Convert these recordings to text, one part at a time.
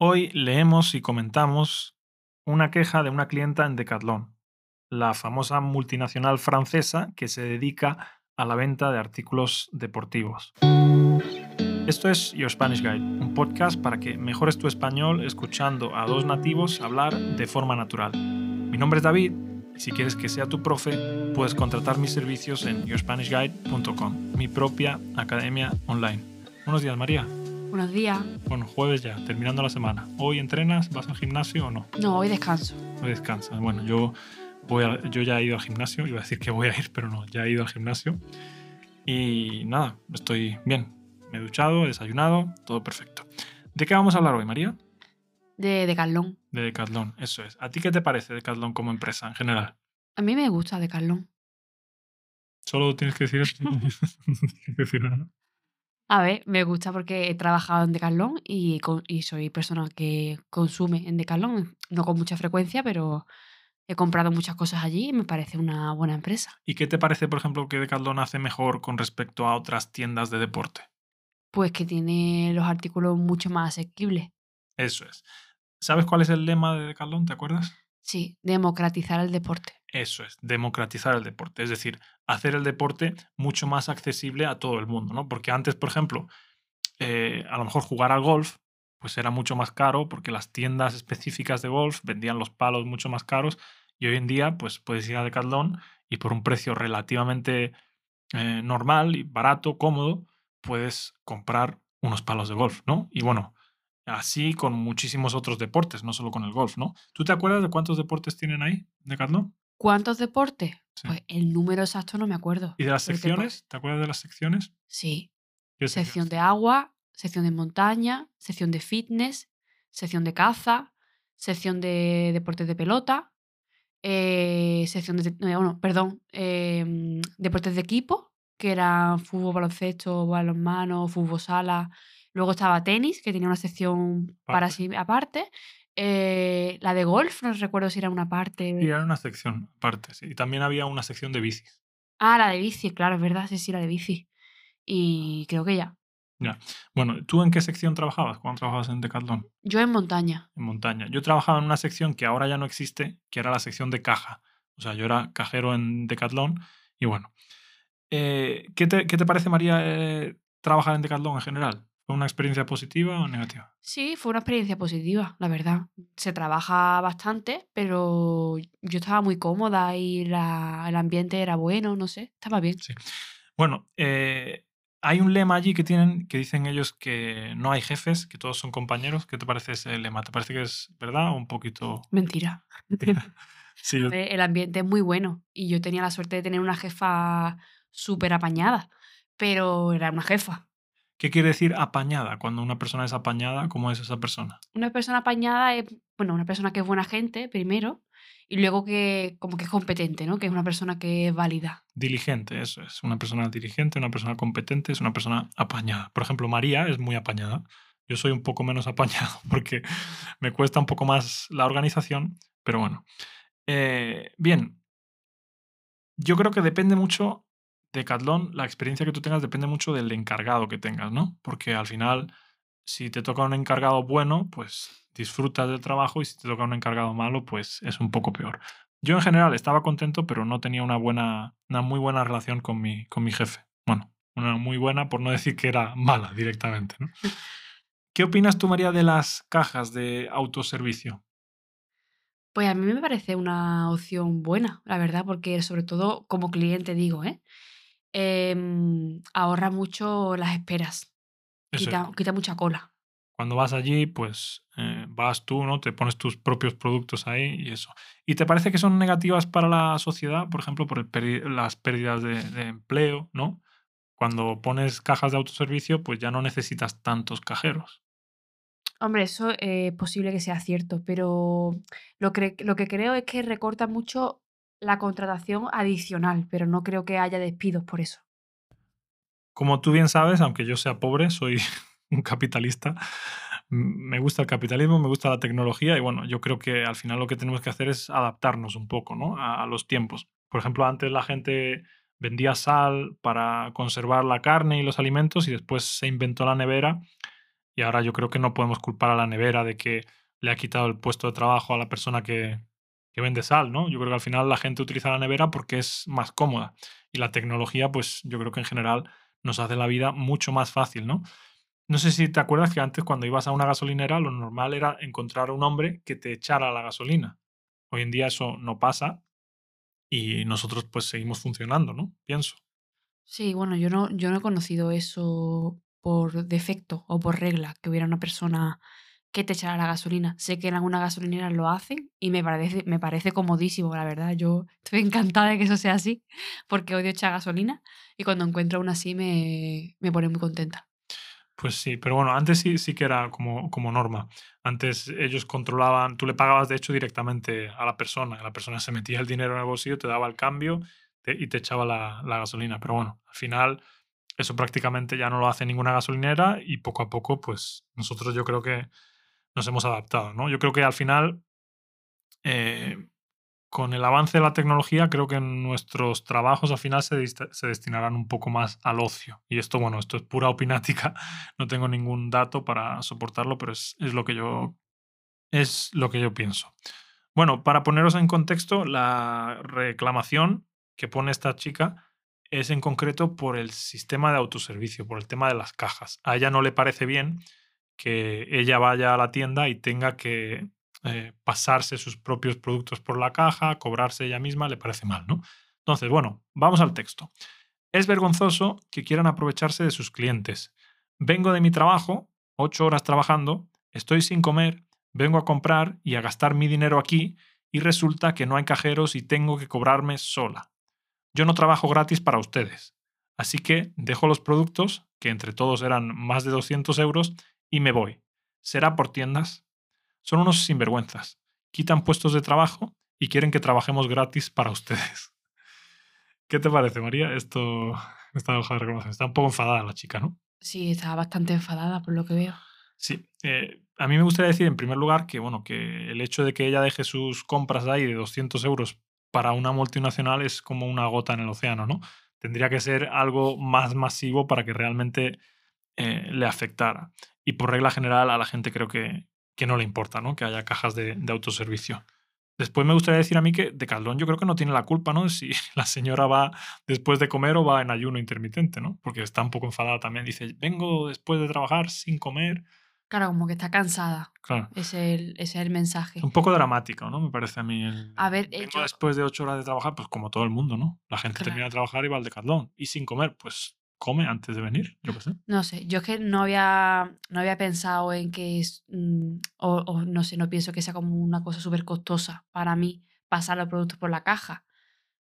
Hoy leemos y comentamos una queja de una clienta en Decathlon, la famosa multinacional francesa que se dedica a la venta de artículos deportivos. Esto es Your Spanish Guide, un podcast para que mejores tu español escuchando a dos nativos hablar de forma natural. Mi nombre es David y si quieres que sea tu profe, puedes contratar mis servicios en yourspanishguide.com, mi propia academia online. Buenos días, María. Buenos días. Bueno, jueves ya, terminando la semana. ¿Hoy entrenas? ¿Vas al gimnasio o no? No, hoy descanso. Hoy descansas. Bueno, yo, voy a- yo ya he ido al gimnasio. Iba a decir que voy a ir, pero no, ya he ido al gimnasio. Y nada, estoy bien. Me he duchado, he desayunado, todo perfecto. ¿De qué vamos a hablar hoy, María? De Decathlon. De Decathlon, eso es. ¿A ti qué te parece Decathlon como empresa en general? A mí me gusta Decathlon. Solo tienes que decir tienes que decir nada. A ver, me gusta porque he trabajado en Decathlon y, con- y soy persona que consume en Decathlon, no con mucha frecuencia, pero he comprado muchas cosas allí y me parece una buena empresa. ¿Y qué te parece, por ejemplo, que Decathlon hace mejor con respecto a otras tiendas de deporte? Pues que tiene los artículos mucho más asequibles. Eso es. ¿Sabes cuál es el lema de Decathlon? ¿Te acuerdas? Sí, democratizar el deporte. Eso es, democratizar el deporte, es decir, hacer el deporte mucho más accesible a todo el mundo, ¿no? Porque antes, por ejemplo, eh, a lo mejor jugar al golf, pues era mucho más caro porque las tiendas específicas de golf vendían los palos mucho más caros y hoy en día, pues puedes ir a Decathlon y por un precio relativamente eh, normal y barato, cómodo, puedes comprar unos palos de golf, ¿no? Y bueno, así con muchísimos otros deportes, no solo con el golf, ¿no? ¿Tú te acuerdas de cuántos deportes tienen ahí, Decathlon? ¿Cuántos deportes? Sí. Pues el número exacto no me acuerdo. ¿Y de las secciones? ¿Te acuerdas de las secciones? Sí, ¿Qué sección secciones? de agua, sección de montaña, sección de fitness, sección de caza, sección de deportes de pelota, eh, sección de, eh, bueno, perdón, em, deportes de equipo, que eran fútbol, baloncesto, balonmano, fútbol sala. Luego estaba tenis, que tenía una sección para sí aparte. Eh, la de golf, no recuerdo si era una parte. Y era una sección aparte, sí. Y también había una sección de bicis. Ah, la de bici, claro, es verdad, sí, sí, la de bici. Y creo que ya. Bueno, ¿tú en qué sección trabajabas cuando trabajabas en Decathlon? Yo en montaña. En montaña. Yo trabajaba en una sección que ahora ya no existe, que era la sección de caja. O sea, yo era cajero en Decathlon y bueno. Eh, ¿qué, te, qué te parece, María, eh, trabajar en Decathlon en general? ¿Fue una experiencia positiva o negativa? Sí, fue una experiencia positiva, la verdad. Se trabaja bastante, pero yo estaba muy cómoda y la- el ambiente era bueno, no sé, estaba bien. Sí. Bueno, eh, hay un lema allí que tienen que dicen ellos que no hay jefes, que todos son compañeros. ¿Qué te parece ese lema? ¿Te parece que es verdad o un poquito? Mentira. Sí, yo- Eh, El ambiente es muy bueno y yo tenía la suerte de tener una jefa súper apañada, pero era una jefa. ¿Qué quiere decir apañada? Cuando una persona es apañada, ¿cómo es esa persona? Una persona apañada es, bueno, una persona que es buena gente, primero, y luego que como que es competente, ¿no? Que es una persona que es válida. Diligente, eso es. Una persona diligente, una persona competente, es una persona apañada. Por ejemplo, María es muy apañada. Yo soy un poco menos apañado porque me cuesta un poco más la organización, pero bueno. Eh, bien, yo creo que depende mucho Decathlon, la experiencia que tú tengas depende mucho del encargado que tengas, ¿no? Porque al final, si te toca un encargado bueno, pues disfrutas del trabajo y si te toca un encargado malo, pues es un poco peor. Yo en general estaba contento, pero no tenía una buena, una muy buena relación con mi, con mi jefe. Bueno, una muy buena por no decir que era mala directamente. ¿Qué opinas tú, María, de las cajas de autoservicio? Pues a mí me parece una opción buena, la verdad, porque sobre todo como cliente digo, ¿eh? Em, ahorra mucho las esperas, quita, quita mucha cola. Cuando vas allí, pues eh, vas tú, ¿no? Te pones tus propios productos ahí y eso. ¿Y te parece que son negativas para la sociedad, por ejemplo, por el las pérdidas de, de empleo, ¿no? Cuando pones cajas de autoservicio, pues ya no necesitas tantos cajeros. Hombre, eso es posible que sea cierto, pero lo que, lo que creo es que recorta mucho la contratación adicional, pero no creo que haya despidos por eso. Como tú bien sabes, aunque yo sea pobre, soy un capitalista. Me gusta el capitalismo, me gusta la tecnología y bueno, yo creo que al final lo que tenemos que hacer es adaptarnos un poco ¿no? a, a los tiempos. Por ejemplo, antes la gente vendía sal para conservar la carne y los alimentos y después se inventó la nevera y ahora yo creo que no podemos culpar a la nevera de que le ha quitado el puesto de trabajo a la persona que, que vende sal, ¿no? Yo creo que al final la gente utiliza la nevera porque es más cómoda y la tecnología, pues yo creo que en general nos hace la vida mucho más fácil, ¿no? No sé si te acuerdas que antes cuando ibas a una gasolinera lo normal era encontrar a un hombre que te echara la gasolina. Hoy en día eso no pasa y nosotros pues seguimos funcionando, ¿no? Pienso. Sí, bueno, yo no, yo no he conocido eso por defecto o por regla, que hubiera una persona que te echara la gasolina. Sé que en algunas gasolineras lo hacen y me parece, me parece comodísimo, la verdad. Yo estoy encantada de que eso sea así, porque odio echar gasolina y cuando encuentro una así me, me pone muy contenta. Pues sí, pero bueno, antes sí, sí que era como, como norma. Antes ellos controlaban, tú le pagabas de hecho directamente a la persona, la persona se metía el dinero en el bolsillo, te daba el cambio y te echaba la, la gasolina. Pero bueno, al final eso prácticamente ya no lo hace ninguna gasolinera y poco a poco, pues nosotros yo creo que nos hemos adaptado, ¿no? Yo creo que al final, eh, con el avance de la tecnología, creo que nuestros trabajos al final se, se, destinarán un poco más al ocio. Y esto, bueno, esto es pura opinática, no tengo ningún dato para soportarlo, pero es, es lo que yo es lo que yo pienso. Bueno, para poneros en contexto, la reclamación que pone esta chica es en concreto por el sistema de autoservicio, por el tema de las cajas. A ella no le parece bien que ella vaya a la tienda y tenga que eh, pasarse sus propios productos por la caja, cobrarse ella misma, le parece mal, ¿no? Entonces, bueno, vamos al texto. Es vergonzoso que quieran aprovecharse de sus clientes. Vengo de mi trabajo, ocho horas trabajando, estoy sin comer, vengo a comprar y a gastar mi dinero aquí y resulta que no hay cajeros y tengo que cobrarme sola. Yo no trabajo gratis para ustedes. Así que dejo los productos, que entre todos eran más de 200 euros, y me voy. ¿Será por tiendas? Son unos sinvergüenzas. Quitan puestos de trabajo y quieren que trabajemos gratis para ustedes. ¿Qué te parece, María? Esto, esta hoja de reclamación. Está un poco enfadada la chica, ¿no? Sí, está bastante enfadada por lo que veo. Sí. Eh, a mí me gustaría decir, en primer lugar, que, bueno, que el hecho de que ella deje sus compras ahí de 200 euros para una multinacional es como una gota en el océano, ¿no? Tendría que ser algo más masivo para que realmente eh, le afectara. Y por regla general a la gente creo que, que no le importa, ¿no? Que haya cajas de, de, autoservicio. Después me gustaría decir a mí que de Caldón yo creo que no tiene la culpa, ¿no? Si la señora va después de comer o va en ayuno intermitente, ¿no? Porque está un poco enfadada también. Dice, vengo después de trabajar sin comer Claro, como que está cansada. Claro. Ese es el, ese es el mensaje. Un poco dramático, ¿no? Me parece a mí. El, a ver, yo... después de ocho horas de trabajar, pues como todo el mundo, ¿no? La gente termina de trabajar y va al decathlon. Y sin comer, pues come antes de venir, yo qué sé. No sé, yo es que no había, no había pensado en que es, mm, o, o, no sé, no pienso que sea como una cosa súper costosa para mí pasar los productos por la caja.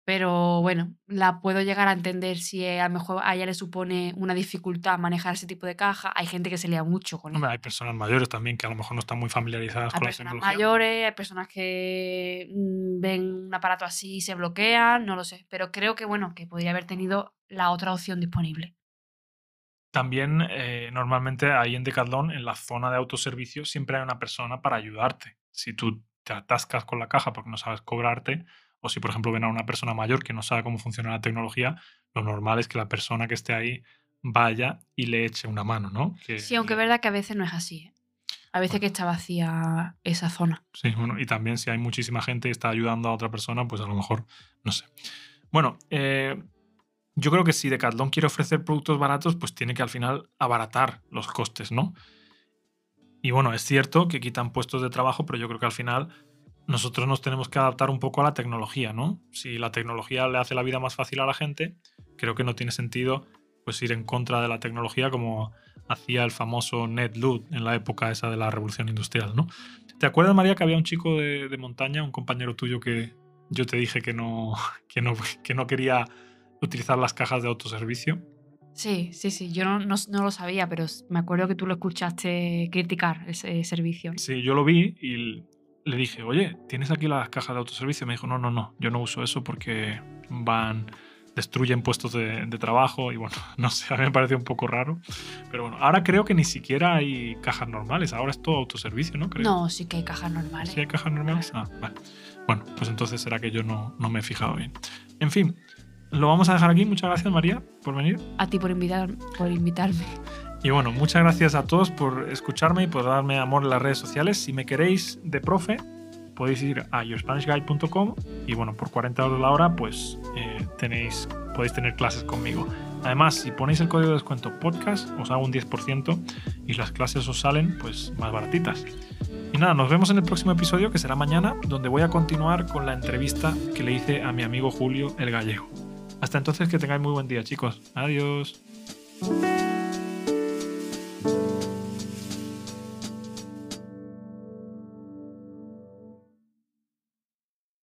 Pero bueno, la puedo llegar a entender si a lo mejor a ella le supone una dificultad manejar ese tipo de caja. Hay gente que se lía mucho con eso. Hay personas mayores también que a lo mejor no están muy familiarizadas con la tecnología. Hay personas mayores, hay personas que mm, ven un aparato así y se bloquean, no lo sé. Pero creo que bueno, que podría haber tenido la otra opción disponible. También eh, normalmente ahí en Decathlon, en la zona de autoservicio, siempre hay una persona para ayudarte. Si tú te atascas con la caja porque no sabes cobrarte, o si por ejemplo ven a una persona mayor que no sabe cómo funciona la tecnología, lo normal es que la persona que esté ahí vaya y le eche una mano, ¿no? sí, aunque es verdad que a veces no es así. ¿eh? A veces que está vacía esa zona. Sí, bueno, y también si hay muchísima gente y está ayudando a otra persona, pues a lo mejor, no sé. Bueno, eh, yo creo que si Decathlon quiere ofrecer productos baratos, pues tiene que al final abaratar los costes, ¿no? Y bueno, es cierto que quitan puestos de trabajo, pero yo creo que al final nosotros nos tenemos que adaptar un poco a la tecnología, ¿no? Si la tecnología le hace la vida más fácil a la gente, creo que no tiene sentido pues ir en contra de la tecnología como hacía el famoso Ned Ludd en la época esa de la revolución industrial, ¿no? ¿Te acuerdas, María, que había un chico de, de montaña, un compañero tuyo que yo te dije que no, que no, que no quería utilizar las cajas de autoservicio? Sí, sí, sí. Yo no, no, no, lo sabía, pero me acuerdo que tú lo escuchaste criticar ese servicio. Sí, yo lo vi y le dije, oye, ¿tienes aquí las cajas de autoservicio? Me dijo, no, no, no, yo no uso eso porque van, destruyen puestos de, de, trabajo y bueno, no sé, a mí me parece un poco raro. Pero bueno, ahora creo que ni siquiera hay cajas normales, ahora es todo autoservicio, ¿no? Creo. No, sí que hay cajas normales. ¿Sí hay cajas normales? Ah, vale. Bueno, pues entonces será que yo no, no me he fijado bien. En fin, lo vamos a dejar aquí. Muchas gracias, María, por venir. A ti por, invitar, por invitarme. Y bueno, muchas gracias a todos por escucharme y por darme amor en las redes sociales. Si me queréis de profe, podéis ir a yourspanishguide.com y bueno, por 40 euros la hora, pues eh, tenéis, podéis tener clases conmigo. Además, si ponéis el código de descuento podcast, os hago un 10% y las clases os salen pues más baratitas. Y nada, nos vemos en el próximo episodio que será mañana, donde voy a continuar con la entrevista que le hice a mi amigo Julio el Gallego. Hasta entonces que tengáis muy buen día, chicos. Adiós.